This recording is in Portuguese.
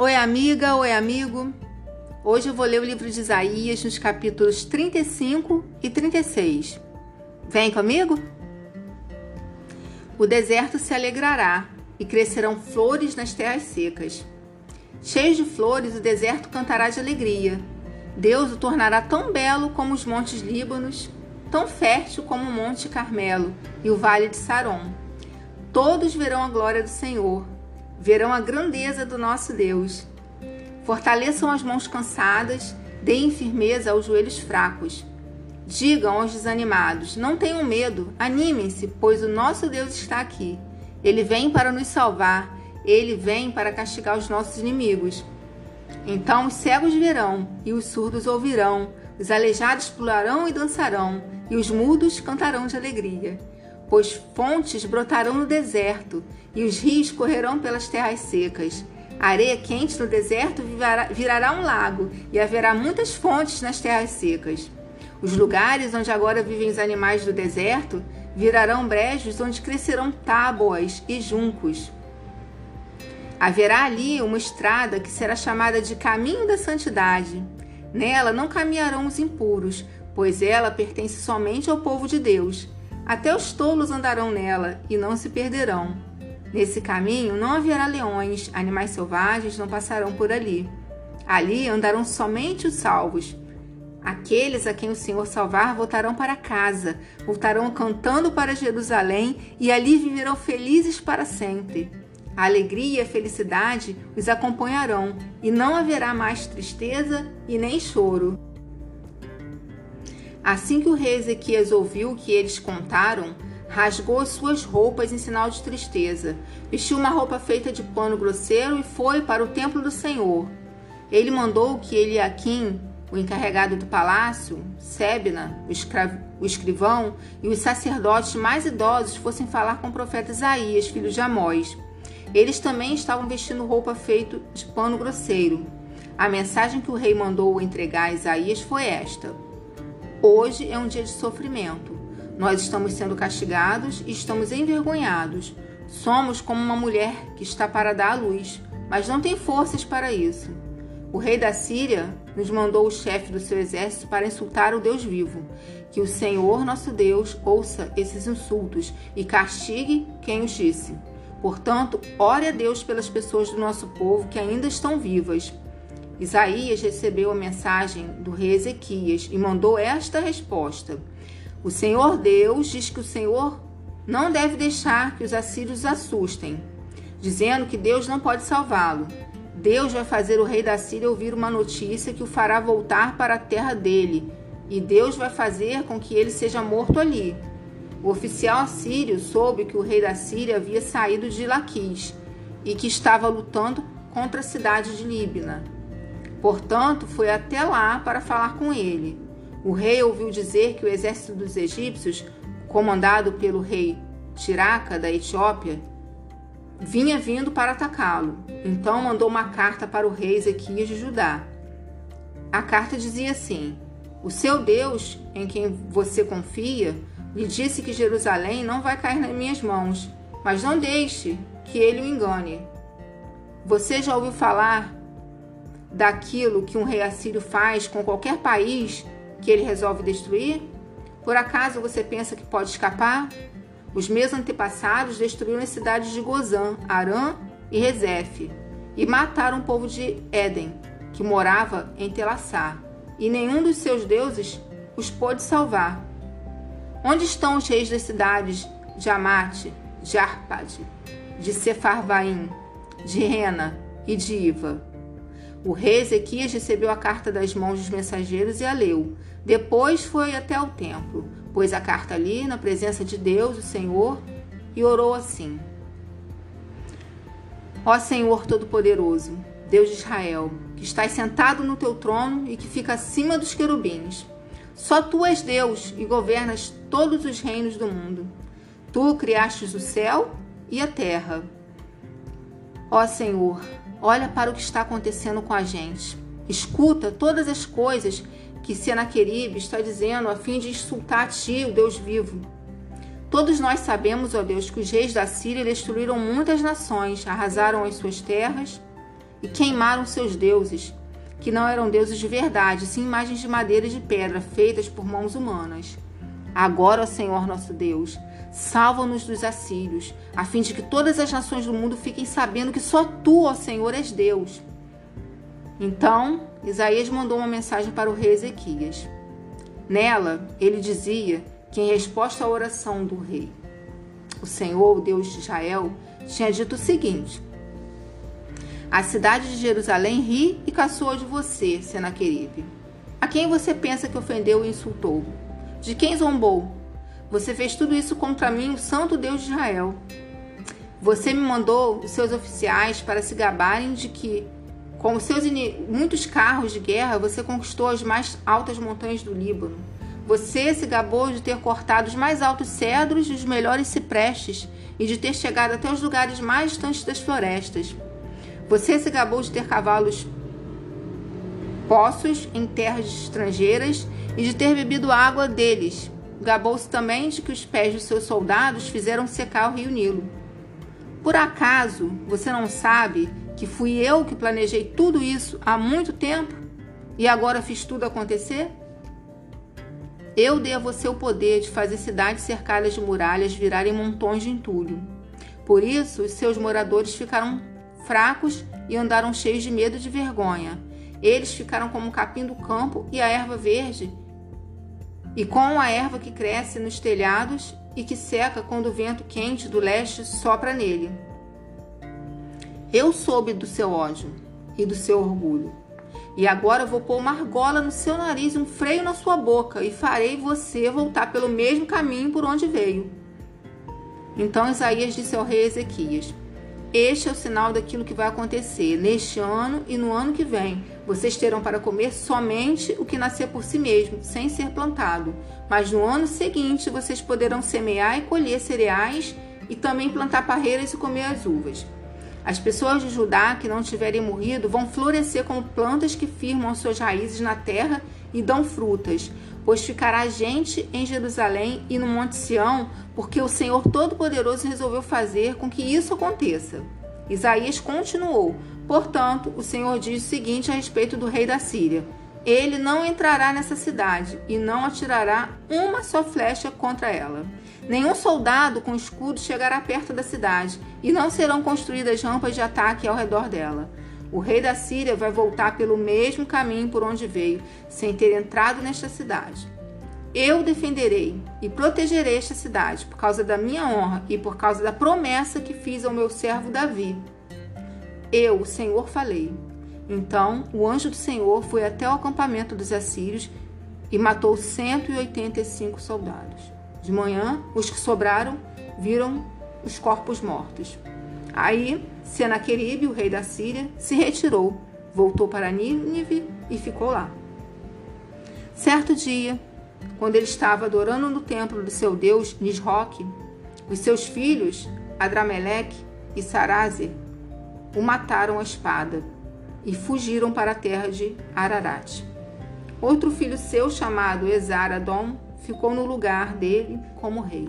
Oi, amiga, oi, amigo. Hoje eu vou ler o livro de Isaías nos capítulos 35 e 36. Vem comigo? O deserto se alegrará e crescerão flores nas terras secas. Cheio de flores, o deserto cantará de alegria. Deus o tornará tão belo como os montes Líbanos, tão fértil como o monte Carmelo e o vale de Saron. Todos verão a glória do Senhor, verão a grandeza do nosso Deus. Fortaleçam as mãos cansadas, deem firmeza aos joelhos fracos. Digam aos desanimados: Não tenham medo, animem-se, pois o nosso Deus está aqui. Ele vem para nos salvar, ele vem para castigar os nossos inimigos. Então os cegos verão e os surdos ouvirão, os aleijados pularão e dançarão, e os mudos cantarão de alegria pois fontes brotarão no deserto e os rios correrão pelas terras secas. A areia quente no deserto virará um lago e haverá muitas fontes nas terras secas. Os lugares onde agora vivem os animais do deserto virarão brejos onde crescerão tábuas e juncos. Haverá ali uma estrada que será chamada de Caminho da Santidade. Nela não caminharão os impuros, pois ela pertence somente ao povo de Deus. Até os tolos andarão nela e não se perderão. Nesse caminho não haverá leões, animais selvagens não passarão por ali. Ali andarão somente os salvos. Aqueles a quem o Senhor salvar voltarão para casa, voltarão cantando para Jerusalém e ali viverão felizes para sempre. A alegria e a felicidade os acompanharão, e não haverá mais tristeza e nem choro. Assim que o rei Ezequias ouviu o que eles contaram, rasgou as suas roupas em sinal de tristeza, vestiu uma roupa feita de pano grosseiro e foi para o templo do Senhor. Ele mandou que Eliakim, o encarregado do palácio, Sebna, o, o escrivão, e os sacerdotes mais idosos fossem falar com o profeta Isaías, filho de Amós. Eles também estavam vestindo roupa feita de pano grosseiro. A mensagem que o rei mandou entregar a Isaías foi esta: Hoje é um dia de sofrimento. Nós estamos sendo castigados e estamos envergonhados. Somos como uma mulher que está para dar à luz, mas não tem forças para isso. O rei da Síria nos mandou o chefe do seu exército para insultar o Deus vivo. Que o Senhor nosso Deus ouça esses insultos e castigue quem os disse. Portanto, ore a Deus pelas pessoas do nosso povo que ainda estão vivas Isaías recebeu a mensagem do rei Ezequias e mandou esta resposta: O Senhor Deus diz que o Senhor não deve deixar que os assírios assustem, dizendo que Deus não pode salvá-lo. Deus vai fazer o rei da Síria ouvir uma notícia que o fará voltar para a terra dele, e Deus vai fazer com que ele seja morto ali. O oficial assírio soube que o rei da Síria havia saído de Laquis e que estava lutando contra a cidade de Líbina. Portanto, foi até lá para falar com ele. O rei ouviu dizer que o exército dos egípcios, comandado pelo rei Tiraca da Etiópia, vinha vindo para atacá-lo. Então mandou uma carta para o rei Ezequias de Judá. A carta dizia assim: O seu Deus, em quem você confia, lhe disse que Jerusalém não vai cair nas minhas mãos, mas não deixe que ele o engane. Você já ouviu falar daquilo que um rei assírio faz com qualquer país que ele resolve destruir? Por acaso você pensa que pode escapar? Os meus antepassados destruíram as cidades de Gozã, Arã e Rezefe e mataram o povo de Éden, que morava em Telassar, e nenhum dos seus deuses os pôde salvar. Onde estão os reis das cidades de Amate, de Arpade, de Sefarvaim, de Rena e de Iva? O rei Ezequias recebeu a carta das mãos dos mensageiros e a leu. Depois foi até o templo, pôs a carta ali, na presença de Deus, o Senhor, e orou assim: Ó Senhor Todo-Poderoso, Deus de Israel, que estás sentado no teu trono e que fica acima dos querubins. Só tu és Deus e governas todos os reinos do mundo. Tu criastes o céu e a terra. Ó Senhor, Olha para o que está acontecendo com a gente. Escuta todas as coisas que Senaqueribe está dizendo a fim de insultar a ti, o Deus vivo. Todos nós sabemos, ó Deus, que os reis da Síria destruíram muitas nações, arrasaram as suas terras e queimaram seus deuses, que não eram deuses de verdade, sim imagens de madeira e de pedra feitas por mãos humanas. Agora, ó Senhor nosso Deus, salva-nos dos assírios, a fim de que todas as nações do mundo fiquem sabendo que só tu, ó Senhor, és Deus. Então, Isaías mandou uma mensagem para o rei Ezequias. Nela, ele dizia que, em resposta à oração do rei, o Senhor, o Deus de Israel, tinha dito o seguinte: A cidade de Jerusalém ri e caçoa de você, Senaqueribe. A quem você pensa que ofendeu e insultou? De quem zombou? Você fez tudo isso contra mim, o santo Deus de Israel. Você me mandou os seus oficiais para se gabarem de que, com os seus muitos carros de guerra, você conquistou as mais altas montanhas do Líbano. Você se gabou de ter cortado os mais altos cedros e os melhores ciprestes e de ter chegado até os lugares mais distantes das florestas. Você se gabou de ter cavalos poços em terras estrangeiras e de ter bebido água deles. Gabou-se também de que os pés dos seus soldados fizeram secar o rio Nilo. Por acaso você não sabe que fui eu que planejei tudo isso há muito tempo e agora fiz tudo acontecer? Eu dei a você o poder de fazer cidades cercadas de muralhas virarem montões de entulho. Por isso, os seus moradores ficaram fracos e andaram cheios de medo e de vergonha. Eles ficaram como o capim do campo e a erva verde, e com a erva que cresce nos telhados e que seca quando o vento quente do leste sopra nele. Eu soube do seu ódio e do seu orgulho. E agora vou pôr uma argola no seu nariz e um freio na sua boca, e farei você voltar pelo mesmo caminho por onde veio. Então Isaías disse ao rei Ezequias: Este é o sinal daquilo que vai acontecer neste ano e no ano que vem. Vocês terão para comer somente o que nascer por si mesmo, sem ser plantado. Mas no ano seguinte vocês poderão semear e colher cereais e também plantar parreiras e comer as uvas. As pessoas de Judá que não tiverem morrido vão florescer como plantas que firmam suas raízes na terra e dão frutas, pois ficará gente em Jerusalém e no Monte Sião, porque o Senhor Todo-Poderoso resolveu fazer com que isso aconteça. Isaías continuou: Portanto, o Senhor diz o seguinte a respeito do rei da Síria: Ele não entrará nessa cidade e não atirará uma só flecha contra ela. Nenhum soldado com escudo chegará perto da cidade, e não serão construídas rampas de ataque ao redor dela. O rei da Síria vai voltar pelo mesmo caminho por onde veio, sem ter entrado nesta cidade. Eu defenderei e protegerei esta cidade por causa da minha honra e por causa da promessa que fiz ao meu servo Davi. Eu, o Senhor, falei. Então o anjo do Senhor foi até o acampamento dos assírios e matou 185 soldados. De manhã, os que sobraram viram os corpos mortos. Aí, Senaqueribe, o rei da Síria, se retirou, voltou para Nínive e ficou lá. Certo dia, quando ele estava adorando no templo do seu deus Nisroque, os seus filhos, Adrameleque e Sarazer, o mataram à espada e fugiram para a terra de Ararat. Outro filho seu, chamado Esar-Adom, ficou no lugar dele como rei.